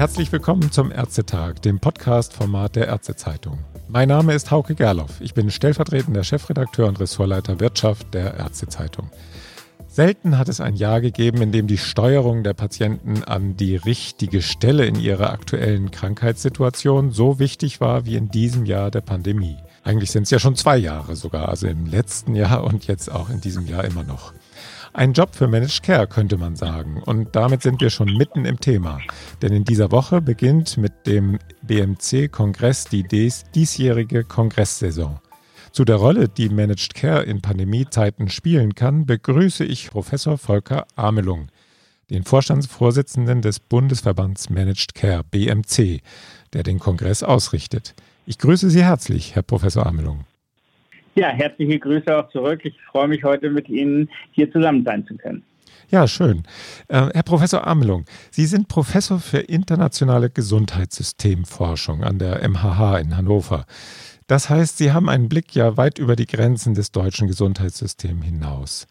Herzlich willkommen zum Ärztetag, dem Podcast-Format der Ärztezeitung. Mein Name ist Hauke Gerloff. Ich bin stellvertretender Chefredakteur und Ressortleiter Wirtschaft der Ärztezeitung. Selten hat es ein Jahr gegeben, in dem die Steuerung der Patienten an die richtige Stelle in ihrer aktuellen Krankheitssituation so wichtig war wie in diesem Jahr der Pandemie. Eigentlich sind es ja schon zwei Jahre sogar, also im letzten Jahr und jetzt auch in diesem Jahr immer noch. Ein Job für Managed Care, könnte man sagen. Und damit sind wir schon mitten im Thema. Denn in dieser Woche beginnt mit dem BMC-Kongress die dies diesjährige Kongresssaison. Zu der Rolle, die Managed Care in Pandemiezeiten spielen kann, begrüße ich Professor Volker Amelung, den Vorstandsvorsitzenden des Bundesverbands Managed Care BMC, der den Kongress ausrichtet. Ich grüße Sie herzlich, Herr Professor Amelung. Ja, herzliche Grüße auch zurück. Ich freue mich heute mit Ihnen hier zusammen sein zu können. Ja, schön. Äh, Herr Professor Amelung, Sie sind Professor für internationale Gesundheitssystemforschung an der MHH in Hannover. Das heißt, Sie haben einen Blick ja weit über die Grenzen des deutschen Gesundheitssystems hinaus.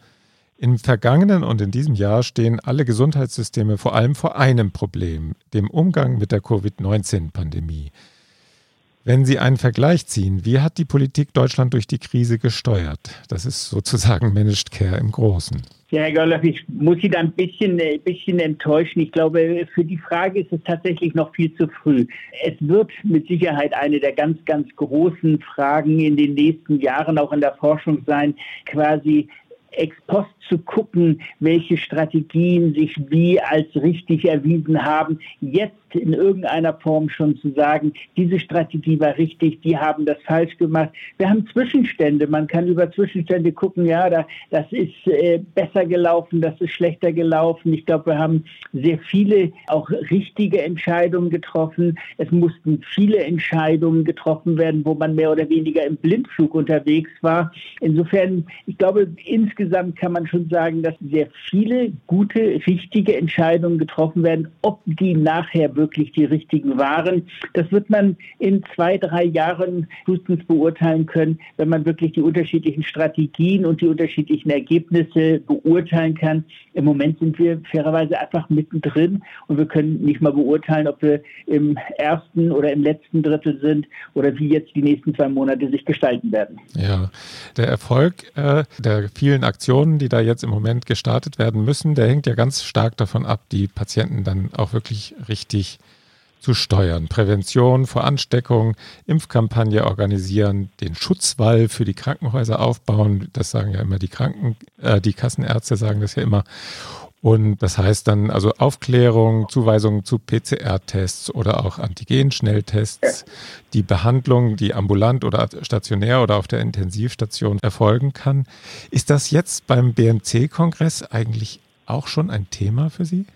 Im vergangenen und in diesem Jahr stehen alle Gesundheitssysteme vor allem vor einem Problem, dem Umgang mit der Covid-19-Pandemie. Wenn Sie einen Vergleich ziehen, wie hat die Politik Deutschland durch die Krise gesteuert? Das ist sozusagen Managed Care im Großen. Ja, Herr Görloff, ich muss Sie da ein bisschen, ein bisschen enttäuschen. Ich glaube, für die Frage ist es tatsächlich noch viel zu früh. Es wird mit Sicherheit eine der ganz, ganz großen Fragen in den nächsten Jahren auch in der Forschung sein, quasi ex post zu gucken, welche Strategien sich wie als richtig erwiesen haben. Jetzt in irgendeiner Form schon zu sagen, diese Strategie war richtig, die haben das falsch gemacht. Wir haben Zwischenstände. Man kann über Zwischenstände gucken, ja, da, das ist äh, besser gelaufen, das ist schlechter gelaufen. Ich glaube, wir haben sehr viele auch richtige Entscheidungen getroffen. Es mussten viele Entscheidungen getroffen werden, wo man mehr oder weniger im Blindflug unterwegs war. Insofern, ich glaube, insgesamt kann man schon sagen, dass sehr viele gute, richtige Entscheidungen getroffen werden. Ob die nachher wirklich die richtigen waren. Das wird man in zwei, drei Jahren frühestens beurteilen können, wenn man wirklich die unterschiedlichen Strategien und die unterschiedlichen Ergebnisse beurteilen kann. Im Moment sind wir fairerweise einfach mittendrin und wir können nicht mal beurteilen, ob wir im ersten oder im letzten Drittel sind oder wie jetzt die nächsten zwei Monate sich gestalten werden. Ja, der Erfolg äh, der vielen Aktionen, die da jetzt im Moment gestartet werden müssen, der hängt ja ganz stark davon ab, die Patienten dann auch wirklich richtig zu steuern. Prävention vor Ansteckung, Impfkampagne organisieren, den Schutzwall für die Krankenhäuser aufbauen. Das sagen ja immer die Kranken, äh, die Kassenärzte sagen das ja immer. Und das heißt dann also Aufklärung, Zuweisung zu PCR-Tests oder auch Antigen-Schnelltests, die Behandlung, die ambulant oder stationär oder auf der Intensivstation erfolgen kann. Ist das jetzt beim BMC-Kongress eigentlich auch schon ein Thema für Sie?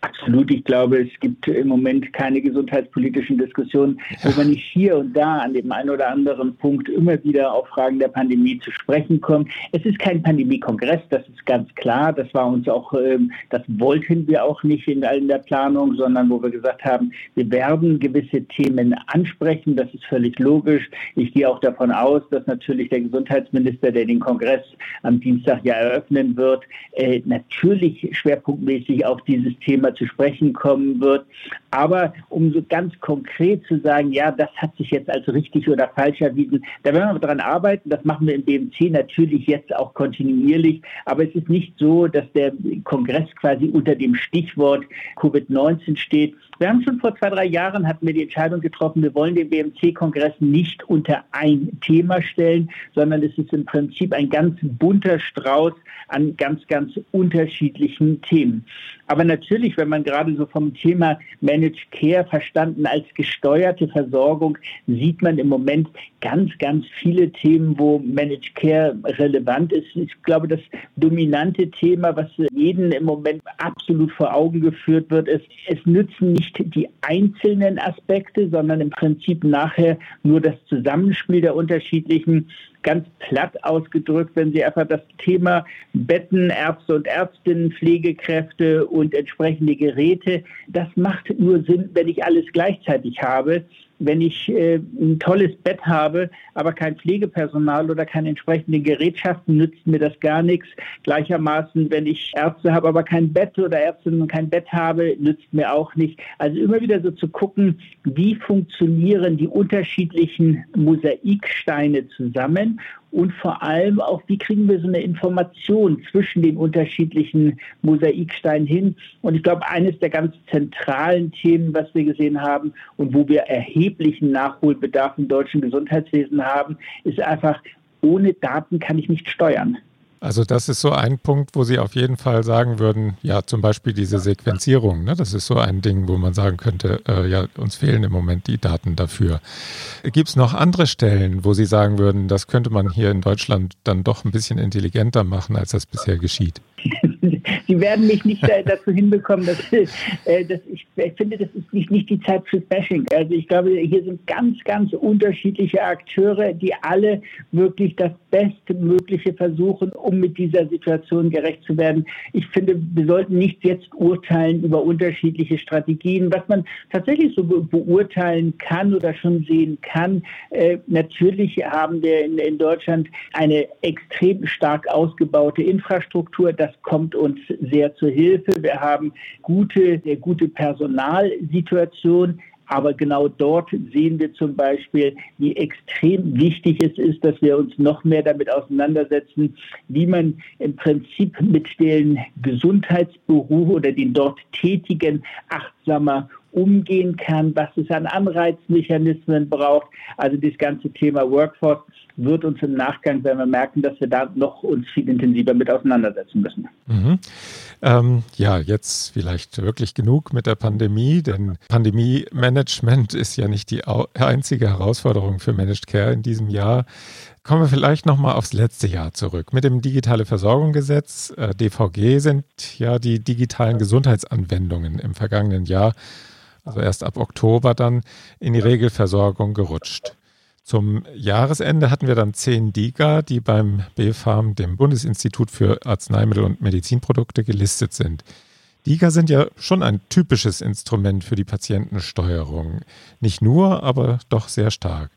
Absolut. Ich glaube, es gibt im Moment keine gesundheitspolitischen Diskussionen, wo man nicht hier und da an dem einen oder anderen Punkt immer wieder auf Fragen der Pandemie zu sprechen kommt. Es ist kein Pandemiekongress, das ist ganz klar. Das war uns auch, ähm, das wollten wir auch nicht in, in der Planung, sondern wo wir gesagt haben, wir werden gewisse Themen ansprechen. Das ist völlig logisch. Ich gehe auch davon aus, dass natürlich der Gesundheitsminister, der den Kongress am Dienstag ja eröffnen wird, äh, natürlich schwerpunktmäßig auf dieses Thema zu sprechen kommen wird. Aber um so ganz konkret zu sagen, ja, das hat sich jetzt als richtig oder falsch erwiesen, da werden wir daran arbeiten. Das machen wir im BMC natürlich jetzt auch kontinuierlich. Aber es ist nicht so, dass der Kongress quasi unter dem Stichwort Covid-19 steht. Wir haben schon vor zwei, drei Jahren hatten wir die Entscheidung getroffen, wir wollen den BMC-Kongress nicht unter ein Thema stellen, sondern es ist im Prinzip ein ganz bunter Strauß an ganz, ganz unterschiedlichen Themen. Aber natürlich, wenn man gerade so vom Thema Managed Care verstanden als gesteuerte Versorgung, sieht man im Moment ganz, ganz viele Themen, wo Managed Care relevant ist. Ich glaube, das dominante Thema, was jeden im Moment absolut vor Augen geführt wird, ist, es nützen nicht die einzelnen Aspekte, sondern im Prinzip nachher nur das Zusammenspiel der unterschiedlichen ganz platt ausgedrückt, wenn Sie einfach das Thema Betten, Ärzte und Ärztinnen, Pflegekräfte und entsprechende Geräte, das macht nur Sinn, wenn ich alles gleichzeitig habe. Wenn ich äh, ein tolles Bett habe, aber kein Pflegepersonal oder keine entsprechenden Gerätschaften, nützt mir das gar nichts. Gleichermaßen, wenn ich Ärzte habe, aber kein Bett oder Ärztinnen und kein Bett habe, nützt mir auch nicht. Also immer wieder so zu gucken, wie funktionieren die unterschiedlichen Mosaiksteine zusammen und vor allem auch, wie kriegen wir so eine Information zwischen den unterschiedlichen Mosaiksteinen hin. Und ich glaube, eines der ganz zentralen Themen, was wir gesehen haben und wo wir erheblichen Nachholbedarf im deutschen Gesundheitswesen haben, ist einfach, ohne Daten kann ich nicht steuern. Also das ist so ein Punkt, wo Sie auf jeden Fall sagen würden, ja zum Beispiel diese Sequenzierung, ne, das ist so ein Ding, wo man sagen könnte, äh, ja uns fehlen im Moment die Daten dafür. Gibt es noch andere Stellen, wo Sie sagen würden, das könnte man hier in Deutschland dann doch ein bisschen intelligenter machen, als das bisher geschieht? Sie werden mich nicht dazu hinbekommen, dass, äh, dass ich, ich, finde, das ist nicht, nicht die Zeit für Bashing. Also ich glaube, hier sind ganz, ganz unterschiedliche Akteure, die alle wirklich das Bestmögliche versuchen, um mit dieser Situation gerecht zu werden. Ich finde, wir sollten nicht jetzt urteilen über unterschiedliche Strategien. Was man tatsächlich so beurteilen kann oder schon sehen kann, äh, natürlich haben wir in, in Deutschland eine extrem stark ausgebaute Infrastruktur. Das kommt uns sehr zur Hilfe. Wir haben gute, sehr gute Personalsituation. Aber genau dort sehen wir zum Beispiel, wie extrem wichtig es ist, dass wir uns noch mehr damit auseinandersetzen, wie man im Prinzip mit den Gesundheitsberufen oder den dort Tätigen achtsamer umgehen kann, was es an Anreizmechanismen braucht. Also das ganze Thema Workforce wird uns im Nachgang, wenn wir merken, dass wir da noch uns viel intensiver mit auseinandersetzen müssen. Mhm. Ähm, ja, jetzt vielleicht wirklich genug mit der Pandemie, denn Pandemie-Management ist ja nicht die einzige Herausforderung für Managed Care in diesem Jahr. Kommen wir vielleicht nochmal aufs letzte Jahr zurück. Mit dem Digitale Versorgungsgesetz, äh, DVG, sind ja die digitalen Gesundheitsanwendungen im vergangenen Jahr also erst ab Oktober dann in die Regelversorgung gerutscht. Zum Jahresende hatten wir dann zehn DIGA, die beim BfArM, dem Bundesinstitut für Arzneimittel und Medizinprodukte, gelistet sind. DIGA sind ja schon ein typisches Instrument für die Patientensteuerung. Nicht nur, aber doch sehr stark.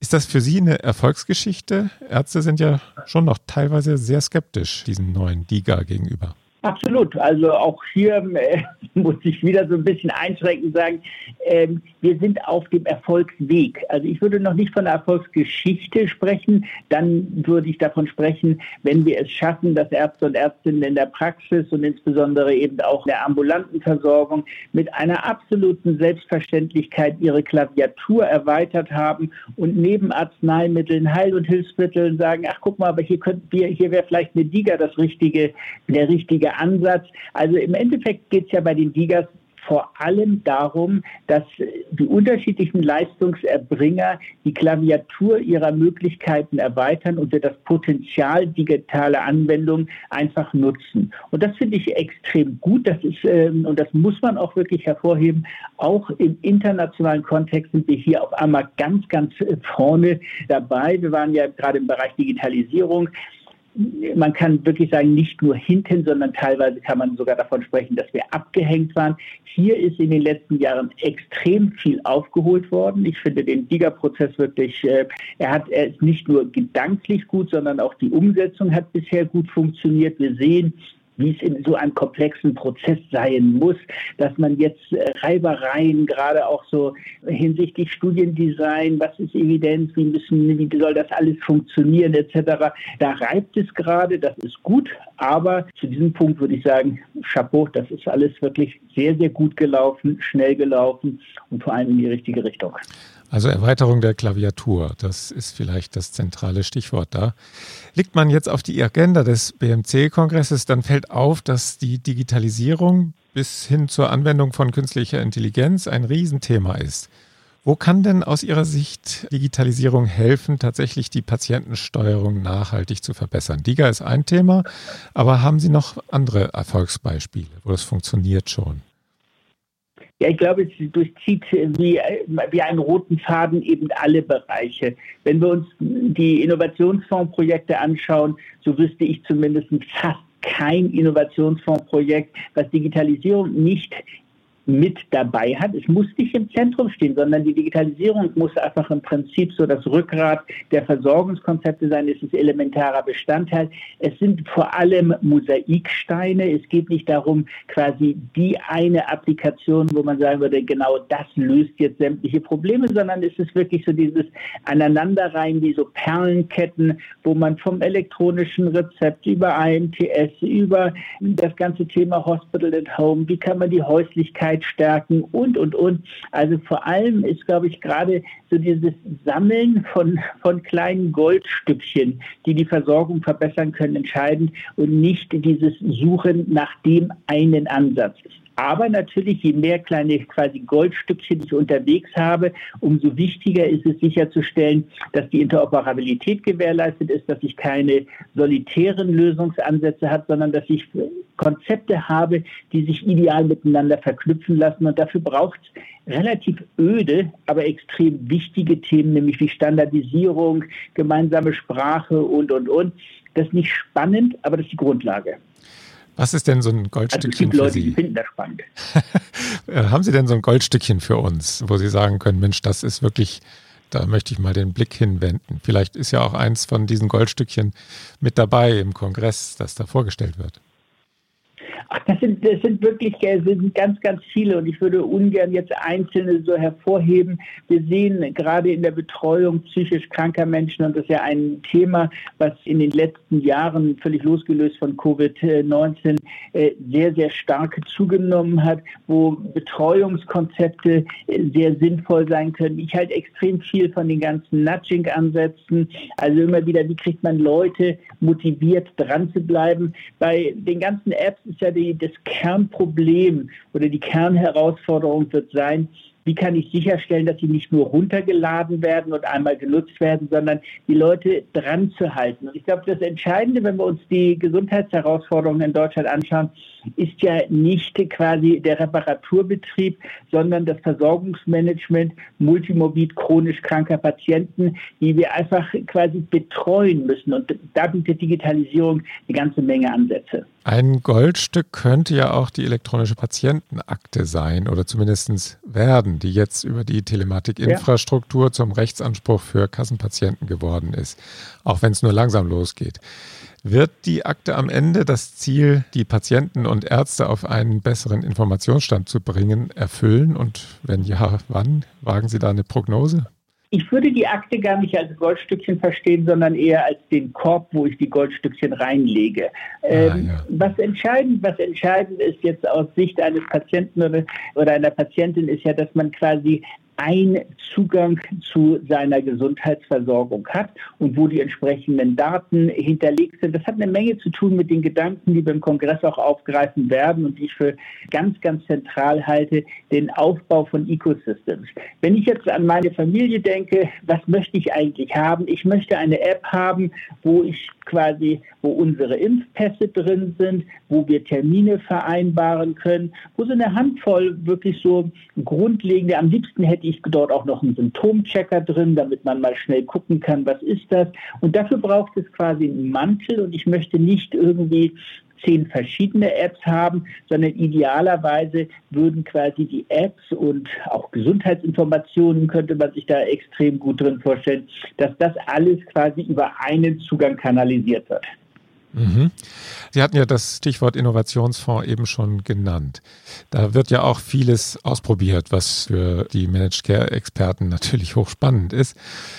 Ist das für Sie eine Erfolgsgeschichte? Ärzte sind ja schon noch teilweise sehr skeptisch diesen neuen DIGA gegenüber. Absolut. Also auch hier äh, muss ich wieder so ein bisschen einschränkend sagen, äh, wir sind auf dem Erfolgsweg. Also ich würde noch nicht von der Erfolgsgeschichte sprechen. Dann würde ich davon sprechen, wenn wir es schaffen, dass Ärzte und Ärztinnen in der Praxis und insbesondere eben auch in der ambulanten Versorgung mit einer absoluten Selbstverständlichkeit ihre Klaviatur erweitert haben und neben Arzneimitteln, Heil- und Hilfsmitteln sagen, ach guck mal, aber hier könnten wir, hier wäre vielleicht eine Diga das richtige, der richtige der Ansatz. Also im Endeffekt geht es ja bei den Digas vor allem darum, dass die unterschiedlichen Leistungserbringer die Klaviatur ihrer Möglichkeiten erweitern und wir das Potenzial digitaler Anwendungen einfach nutzen. Und das finde ich extrem gut. Das ist, ähm, und das muss man auch wirklich hervorheben, auch im internationalen Kontext sind wir hier auf einmal ganz, ganz vorne dabei. Wir waren ja gerade im Bereich Digitalisierung man kann wirklich sagen, nicht nur hinten, sondern teilweise kann man sogar davon sprechen, dass wir abgehängt waren. Hier ist in den letzten Jahren extrem viel aufgeholt worden. Ich finde den Giga-Prozess wirklich, äh, er hat, er ist nicht nur gedanklich gut, sondern auch die Umsetzung hat bisher gut funktioniert. Wir sehen, wie es in so einem komplexen Prozess sein muss, dass man jetzt äh, Reibereien, gerade auch so hinsichtlich Studiendesign, was ist Evidenz, wie müssen, wie soll das alles funktionieren, etc. Da reibt es gerade, das ist gut, aber zu diesem Punkt würde ich sagen, Chapeau, das ist alles wirklich sehr, sehr gut gelaufen, schnell gelaufen und vor allem in die richtige Richtung. Also Erweiterung der Klaviatur, das ist vielleicht das zentrale Stichwort da. Legt man jetzt auf die Agenda des BMC-Kongresses, dann fällt auf, dass die Digitalisierung bis hin zur Anwendung von künstlicher Intelligenz ein Riesenthema ist. Wo kann denn aus Ihrer Sicht Digitalisierung helfen, tatsächlich die Patientensteuerung nachhaltig zu verbessern? DIGA ist ein Thema, aber haben Sie noch andere Erfolgsbeispiele, wo das funktioniert schon? Ja, ich glaube, es durchzieht wie, wie einen roten Faden eben alle Bereiche. Wenn wir uns die Innovationsfondsprojekte anschauen, so wüsste ich zumindest fast kein Innovationsfondsprojekt, was Digitalisierung nicht mit dabei hat. Es muss nicht im Zentrum stehen, sondern die Digitalisierung muss einfach im Prinzip so das Rückgrat der Versorgungskonzepte sein. Es ist elementarer Bestandteil. Es sind vor allem Mosaiksteine. Es geht nicht darum, quasi die eine Applikation, wo man sagen würde, genau das löst jetzt sämtliche Probleme, sondern es ist wirklich so dieses Aneinanderreihen, wie so Perlenketten, wo man vom elektronischen Rezept über AMTS, über das ganze Thema Hospital at Home, wie kann man die Häuslichkeit stärken und, und, und. Also vor allem ist, glaube ich, gerade so dieses Sammeln von, von kleinen Goldstückchen, die die Versorgung verbessern können, entscheidend und nicht dieses Suchen nach dem einen Ansatz. Aber natürlich, je mehr kleine quasi Goldstückchen ich unterwegs habe, umso wichtiger ist es sicherzustellen, dass die Interoperabilität gewährleistet ist, dass ich keine solitären Lösungsansätze habe, sondern dass ich Konzepte habe, die sich ideal miteinander verknüpfen lassen. Und dafür braucht es relativ öde, aber extrem wichtige Themen, nämlich wie Standardisierung, gemeinsame Sprache und, und, und. Das ist nicht spannend, aber das ist die Grundlage. Was ist denn so ein Goldstückchen also Leute, für Sie? Die finden das spannend. Äh, haben Sie denn so ein Goldstückchen für uns, wo Sie sagen können, Mensch, das ist wirklich, da möchte ich mal den Blick hinwenden. Vielleicht ist ja auch eins von diesen Goldstückchen mit dabei im Kongress, das da vorgestellt wird. Ach, das sind, das sind wirklich das sind ganz, ganz viele und ich würde ungern jetzt einzelne so hervorheben. Wir sehen gerade in der Betreuung psychisch kranker Menschen, und das ist ja ein Thema, was in den letzten Jahren völlig losgelöst von Covid-19 äh, sehr, sehr stark zugenommen hat, wo Betreuungskonzepte äh, sehr sinnvoll sein können. Ich halte extrem viel von den ganzen Nudging-Ansätzen, also immer wieder, wie kriegt man Leute motiviert, dran zu bleiben. Bei den ganzen Apps ist ja die die, das Kernproblem oder die Kernherausforderung wird sein, wie kann ich sicherstellen, dass sie nicht nur runtergeladen werden und einmal genutzt werden, sondern die Leute dran zu halten. Und ich glaube, das Entscheidende, wenn wir uns die Gesundheitsherausforderungen in Deutschland anschauen, ist ja nicht quasi der Reparaturbetrieb, sondern das Versorgungsmanagement multimorbid chronisch kranker Patienten, die wir einfach quasi betreuen müssen. Und da bietet Digitalisierung eine ganze Menge Ansätze. Ein Goldstück könnte ja auch die elektronische Patientenakte sein oder zumindest werden, die jetzt über die Telematikinfrastruktur ja. zum Rechtsanspruch für Kassenpatienten geworden ist, auch wenn es nur langsam losgeht. Wird die Akte am Ende das Ziel, die Patienten und Ärzte auf einen besseren Informationsstand zu bringen, erfüllen? Und wenn ja, wann? Wagen Sie da eine Prognose? Ich würde die Akte gar nicht als Goldstückchen verstehen, sondern eher als den Korb, wo ich die Goldstückchen reinlege. Ah, ähm, ja. was, entscheidend, was entscheidend ist jetzt aus Sicht eines Patienten oder, oder einer Patientin, ist ja, dass man quasi ein Zugang zu seiner Gesundheitsversorgung hat und wo die entsprechenden Daten hinterlegt sind. Das hat eine Menge zu tun mit den Gedanken, die beim Kongress auch aufgreifen werden und die ich für ganz, ganz zentral halte, den Aufbau von Ecosystems. Wenn ich jetzt an meine Familie denke, was möchte ich eigentlich haben? Ich möchte eine App haben, wo ich quasi, wo unsere Impfpässe drin sind, wo wir Termine vereinbaren können, wo so eine Handvoll wirklich so grundlegende, am liebsten hätte ich dort auch noch einen Symptomchecker drin, damit man mal schnell gucken kann, was ist das. Und dafür braucht es quasi einen Mantel und ich möchte nicht irgendwie zehn verschiedene Apps haben, sondern idealerweise würden quasi die Apps und auch Gesundheitsinformationen könnte man sich da extrem gut drin vorstellen, dass das alles quasi über einen Zugang kanalisiert wird. Mhm. Sie hatten ja das Stichwort Innovationsfonds eben schon genannt. Da wird ja auch vieles ausprobiert, was für die Managed Care Experten natürlich hochspannend ist.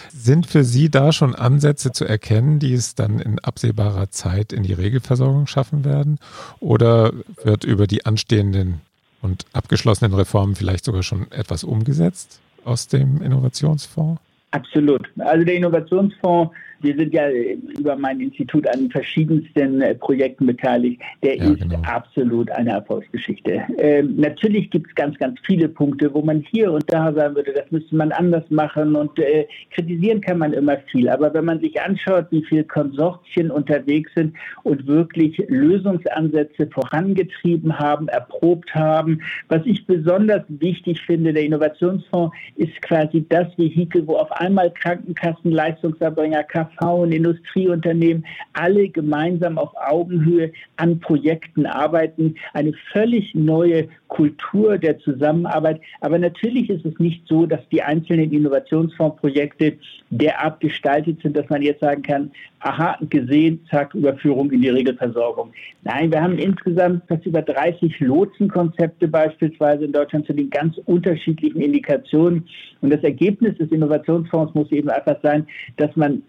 Sind für Sie da schon Ansätze zu erkennen, die es dann in absehbarer Zeit in die Regelversorgung schaffen werden? Oder wird über die anstehenden und abgeschlossenen Reformen vielleicht sogar schon etwas umgesetzt aus dem Innovationsfonds? Absolut. Also der Innovationsfonds wir sind ja über mein Institut an verschiedensten äh, Projekten beteiligt. Der ja, ist genau. absolut eine Erfolgsgeschichte. Ähm, natürlich gibt es ganz, ganz viele Punkte, wo man hier und da sagen würde, das müsste man anders machen und äh, kritisieren kann man immer viel. Aber wenn man sich anschaut, wie viele Konsortien unterwegs sind und wirklich Lösungsansätze vorangetrieben haben, erprobt haben, was ich besonders wichtig finde, der Innovationsfonds ist quasi das Vehikel, wo auf einmal Krankenkassen, Leistungserbringer, KV Industrieunternehmen alle gemeinsam auf Augenhöhe an Projekten arbeiten. Eine völlig neue Kultur der Zusammenarbeit. Aber natürlich ist es nicht so, dass die einzelnen Innovationsfondsprojekte derart gestaltet sind, dass man jetzt sagen kann, aha, gesehen, zack, Überführung in die Regelversorgung. Nein, wir haben insgesamt fast über 30 Lotsenkonzepte beispielsweise in Deutschland zu den ganz unterschiedlichen Indikationen. Und das Ergebnis des Innovationsfonds muss eben einfach sein, dass man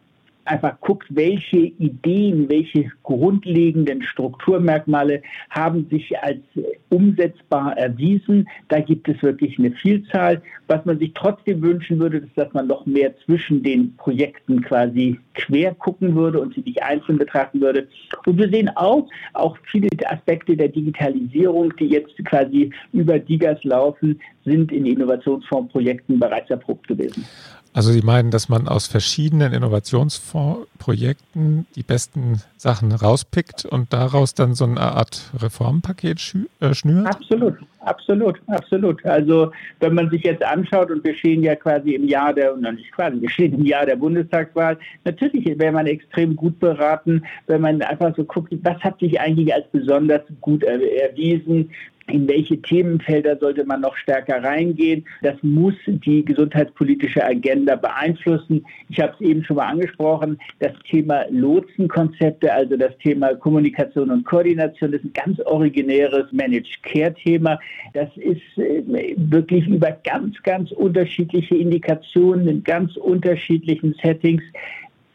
einfach guckt, welche Ideen, welche grundlegenden Strukturmerkmale haben sich als umsetzbar erwiesen. Da gibt es wirklich eine Vielzahl. Was man sich trotzdem wünschen würde, ist, dass man noch mehr zwischen den Projekten quasi quer gucken würde und sie nicht einzeln betrachten würde. Und wir sehen auch, auch viele Aspekte der Digitalisierung, die jetzt quasi über Digas laufen, sind in Innovationsfondsprojekten bereits erprobt gewesen. Also Sie meinen, dass man aus verschiedenen Innovationsfondsprojekten die besten Sachen rauspickt und daraus dann so eine Art Reformpaket äh, schnürt? Absolut, absolut, absolut. Also wenn man sich jetzt anschaut und wir stehen ja quasi im Jahr der, noch nicht quasi, wir stehen im Jahr der Bundestagswahl, natürlich wäre man extrem gut beraten, wenn man einfach so guckt, was hat sich eigentlich als besonders gut erwiesen, in welche Themenfelder sollte man noch stärker reingehen. Das muss die gesundheitspolitische Agenda beeinflussen. Ich habe es eben schon mal angesprochen, das Thema Lotsenkonzepte, also das Thema Kommunikation und Koordination, ist ein ganz originäres Managed Care-Thema. Das ist äh, wirklich über ganz, ganz unterschiedliche Indikationen in ganz unterschiedlichen Settings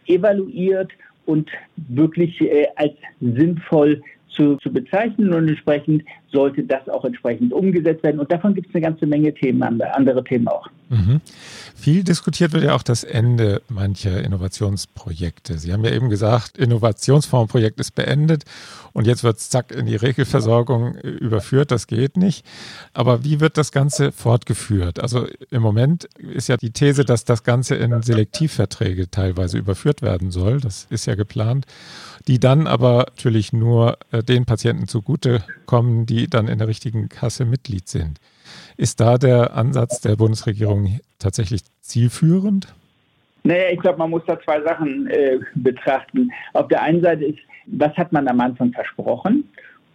evaluiert und wirklich äh, als sinnvoll zu, zu bezeichnen und entsprechend sollte das auch entsprechend umgesetzt werden. Und davon gibt es eine ganze Menge Themen, andere Themen auch. Mhm. Viel diskutiert wird ja auch das Ende mancher Innovationsprojekte. Sie haben ja eben gesagt, Innovationsfondsprojekt ist beendet und jetzt wird es zack in die Regelversorgung überführt. Das geht nicht. Aber wie wird das Ganze fortgeführt? Also im Moment ist ja die These, dass das Ganze in Selektivverträge teilweise überführt werden soll. Das ist ja geplant die dann aber natürlich nur äh, den Patienten zugutekommen, die dann in der richtigen Kasse Mitglied sind. Ist da der Ansatz der Bundesregierung tatsächlich zielführend? Naja, ich glaube, man muss da zwei Sachen äh, betrachten. Auf der einen Seite ist, was hat man am Anfang versprochen?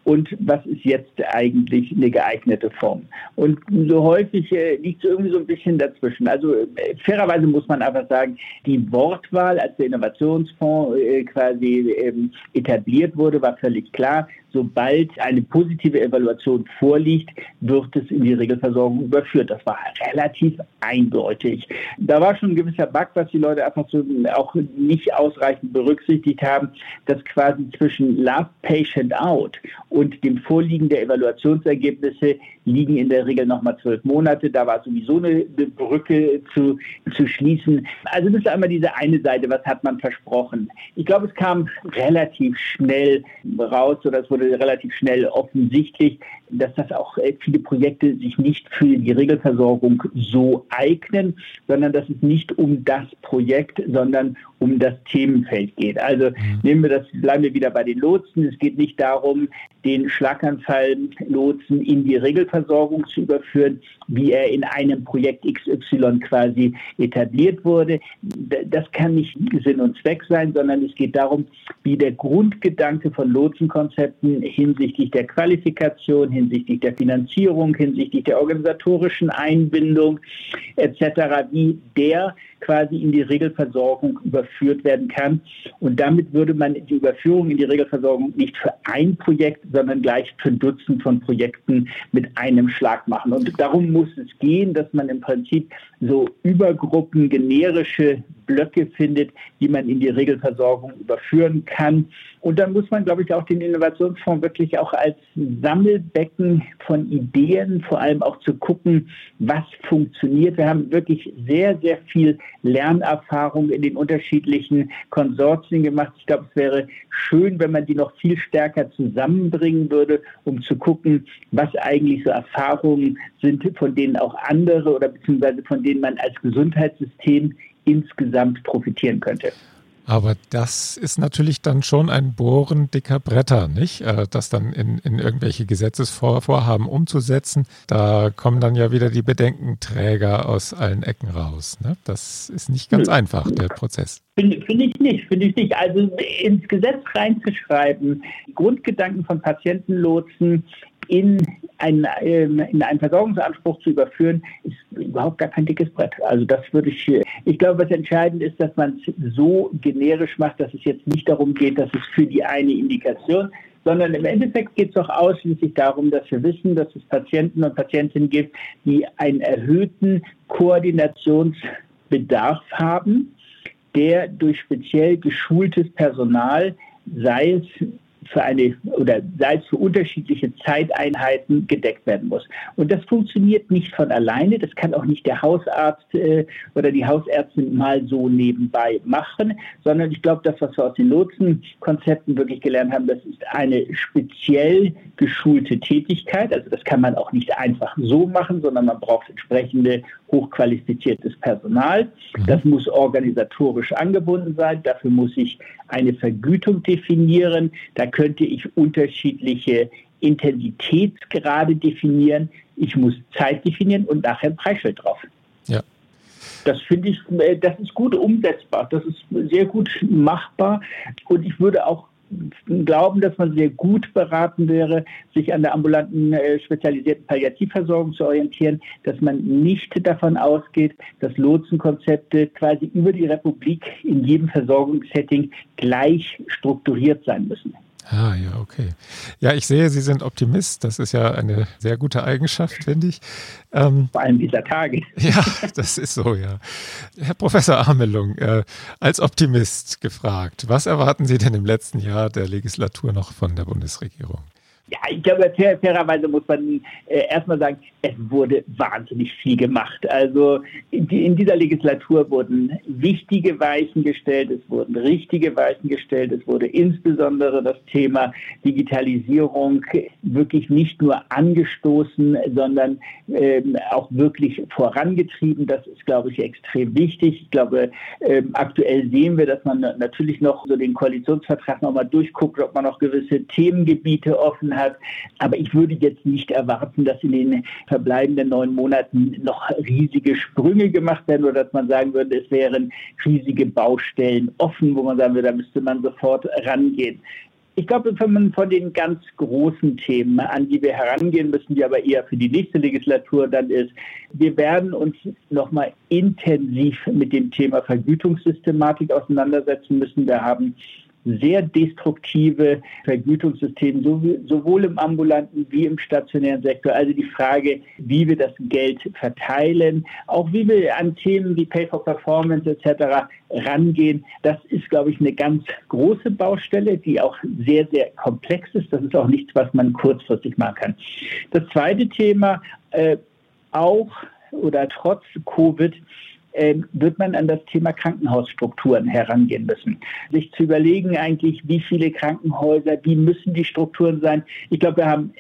und was ist jetzt eigentlich eine geeignete Form. Und so häufig äh, liegt es irgendwie so ein bisschen dazwischen. Also äh, fairerweise muss man einfach sagen, die Wortwahl, als der Innovationsfonds äh, quasi ähm, etabliert wurde, war völlig klar sobald eine positive Evaluation vorliegt, wird es in die Regelversorgung überführt. Das war relativ eindeutig. Da war schon ein gewisser Bug, was die Leute einfach so auch nicht ausreichend berücksichtigt haben, dass quasi zwischen Last Patient Out und dem Vorliegen der Evaluationsergebnisse liegen in der Regel nochmal zwölf Monate. Da war sowieso eine Brücke zu, zu schließen. Also das ist einmal diese eine Seite, was hat man versprochen. Ich glaube, es kam relativ schnell raus es wurde wurde relativ schnell offensichtlich, dass das auch äh, viele Projekte sich nicht für die Regelversorgung so eignen, sondern dass es nicht um das Projekt, sondern um das Themenfeld geht. Also mhm. nehmen wir das, bleiben wir wieder bei den Lotsen. Es geht nicht darum, den Schlaganfall-Lotsen in die Regelversorgung zu überführen, wie er in einem Projekt XY quasi etabliert wurde. Das kann nicht Sinn und Zweck sein, sondern es geht darum, wie der Grundgedanke von Lotsenkonzepten hinsichtlich der Qualifikation, hinsichtlich der Finanzierung, hinsichtlich der organisatorischen Einbindung etc., wie der quasi in die Regelversorgung überführt werden kann. Und damit würde man die Überführung in die Regelversorgung nicht für ein Projekt, sondern gleich für Dutzend von Projekten mit einem Schlag machen. Und darum muss es gehen, dass man im Prinzip so Übergruppen, generische Blöcke findet, die man in die Regelversorgung überführen kann. Und dann muss man, glaube ich, auch den Innovationsfonds wirklich auch als Sammelbecken von Ideen, vor allem auch zu gucken, was funktioniert. Wir haben wirklich sehr, sehr viel Lernerfahrung in den unterschiedlichen Konsortien gemacht. Ich glaube, es wäre schön, wenn man die noch viel stärker zusammenbringen würde, um zu gucken, was eigentlich so Erfahrungen sind, von denen auch andere oder beziehungsweise von denen man als Gesundheitssystem insgesamt profitieren könnte. Aber das ist natürlich dann schon ein Bohren dicker Bretter, nicht? Äh, das dann in, in irgendwelche Gesetzesvorhaben umzusetzen. Da kommen dann ja wieder die Bedenkenträger aus allen Ecken raus. Ne? Das ist nicht ganz Nö. einfach, der Prozess. Finde find ich nicht, finde ich nicht. Also ins Gesetz reinzuschreiben, die Grundgedanken von Patientenlotsen in einen, ähm, in einen Versorgungsanspruch zu überführen, ist überhaupt gar kein dickes Brett. Also das würde ich, ich glaube, was entscheidend ist, dass man es so generisch macht, dass es jetzt nicht darum geht, dass es für die eine Indikation, sondern im Endeffekt geht es doch ausschließlich darum, dass wir wissen, dass es Patienten und Patientinnen gibt, die einen erhöhten Koordinationsbedarf haben, der durch speziell geschultes Personal, sei es für eine oder sei es für unterschiedliche Zeiteinheiten gedeckt werden muss. Und das funktioniert nicht von alleine. Das kann auch nicht der Hausarzt äh, oder die Hausärztin mal so nebenbei machen, sondern ich glaube, das, was wir aus den Lotsenkonzepten wirklich gelernt haben, das ist eine speziell geschulte Tätigkeit. Also das kann man auch nicht einfach so machen, sondern man braucht entsprechende hochqualifiziertes Personal. Mhm. Das muss organisatorisch angebunden sein. Dafür muss ich eine Vergütung definieren. Da könnte ich unterschiedliche Intensitätsgrade definieren. Ich muss Zeit definieren und nachher ein Preisschild drauf. Ja. Das finde ich, äh, das ist gut umsetzbar. Das ist sehr gut machbar. Und ich würde auch glauben, dass man sehr gut beraten wäre, sich an der ambulanten äh, spezialisierten Palliativversorgung zu orientieren, dass man nicht davon ausgeht, dass Lotsenkonzepte quasi über die Republik in jedem Versorgungssetting gleich strukturiert sein müssen. Ah, ja, okay. Ja, ich sehe, Sie sind Optimist. Das ist ja eine sehr gute Eigenschaft, finde ich. Ähm, Vor allem dieser Tage. Ja, das ist so, ja. Herr Professor Amelung, äh, als Optimist gefragt, was erwarten Sie denn im letzten Jahr der Legislatur noch von der Bundesregierung? Ja, ich glaube, fair, fairerweise muss man äh, erstmal sagen, es wurde wahnsinnig viel gemacht. Also in, in, dieser Legislatur wurden wichtige Weichen gestellt, es wurden richtige Weichen gestellt, es wurde insbesondere das Thema Digitalisierung wirklich nicht nur angestoßen, sondern ähm, auch wirklich vorangetrieben. Das ist, glaube ich, extrem wichtig. Ich glaube, ähm, aktuell sehen wir, dass man natürlich noch so den Koalitionsvertrag nochmal durchguckt, ob man noch gewisse Themengebiete offen hat hat. Aber ich würde jetzt nicht erwarten, dass in den verbleibenden neun Monaten noch riesige Sprünge gemacht werden oder dass man sagen würde, es wären riesige Baustellen offen, wo man sagen würde, da müsste man sofort rangehen. Ich glaube, wenn man von den ganz großen Themen, an die wir herangehen müssen, die aber eher für die nächste Legislatur dann ist, wir werden uns nochmal intensiv mit dem Thema Vergütungssystematik auseinandersetzen müssen. Wir haben sehr destruktive Vergütungssysteme, sowohl im ambulanten wie im stationären Sektor. Also die Frage, wie wir das Geld verteilen, auch wie wir an Themen wie Pay for Performance etc. rangehen, das ist, glaube ich, eine ganz große Baustelle, die auch sehr, sehr komplex ist. Das ist auch nichts, was man kurzfristig machen kann. Das zweite Thema, äh, auch oder trotz Covid, wird man an das Thema Krankenhausstrukturen herangehen müssen. Sich zu überlegen eigentlich, wie viele Krankenhäuser, wie müssen die Strukturen sein. Ich glaube, wir haben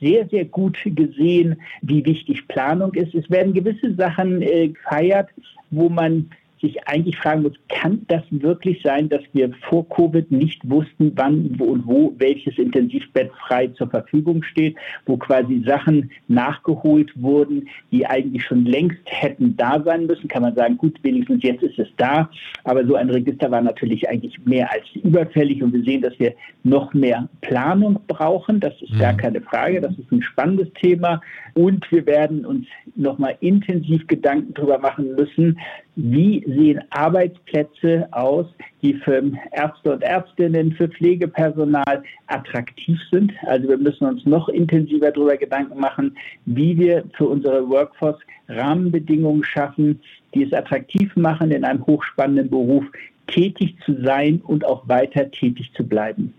sehr, sehr gut gesehen, wie wichtig Planung ist. Es werden gewisse Sachen äh, gefeiert, wo man sich eigentlich fragen muss, kann das wirklich sein, dass wir vor Covid nicht wussten, wann wo und wo welches Intensivbett frei zur Verfügung steht, wo quasi Sachen nachgeholt wurden, die eigentlich schon längst hätten da sein müssen, kann man sagen, gut, wenigstens jetzt ist es da, aber so ein Register war natürlich eigentlich mehr als überfällig und wir sehen, dass wir noch mehr Planung brauchen, das ist gar mhm. keine Frage, das ist ein spannendes Thema. Und wir werden uns nochmal intensiv Gedanken darüber machen müssen, wie sehen Arbeitsplätze aus, die für Ärzte und Ärztinnen, für Pflegepersonal attraktiv sind. Also wir müssen uns noch intensiver darüber Gedanken machen, wie wir für unsere Workforce Rahmenbedingungen schaffen, die es attraktiv machen, in einem hochspannenden Beruf tätig zu sein und auch weiter tätig zu bleiben.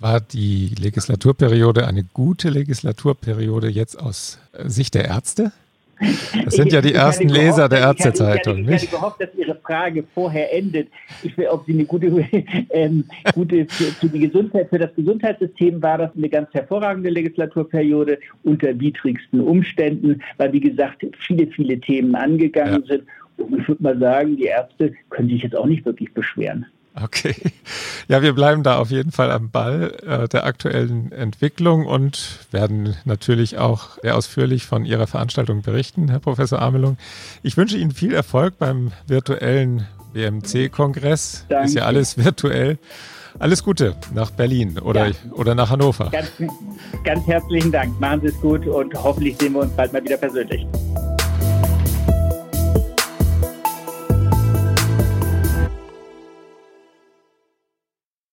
War die Legislaturperiode eine gute Legislaturperiode jetzt aus Sicht der Ärzte? Das sind ja die ersten Leser der Ärztezeitung. Ich, ich, ich, gehofft, dass Ihre Frage vorher endet. Ich will, ob Sie eine gute, ähm, gute für, für, die Gesundheit, für das Gesundheitssystem war das eine ganz hervorragende Legislaturperiode unter widrigsten Umständen, weil wie gesagt viele, viele Themen angegangen ja. sind Und ich würde mal sagen, die Ärzte können sich jetzt auch nicht wirklich beschweren. Okay. Ja, wir bleiben da auf jeden Fall am Ball äh, der aktuellen Entwicklung und werden natürlich auch sehr ausführlich von Ihrer Veranstaltung berichten, Herr Professor Amelung. Ich wünsche Ihnen viel Erfolg beim virtuellen BMC-Kongress. Ist ja alles virtuell. Alles Gute nach Berlin oder, ja. oder nach Hannover. Ganz, ganz herzlichen Dank. Machen Sie es gut und hoffentlich sehen wir uns bald mal wieder persönlich.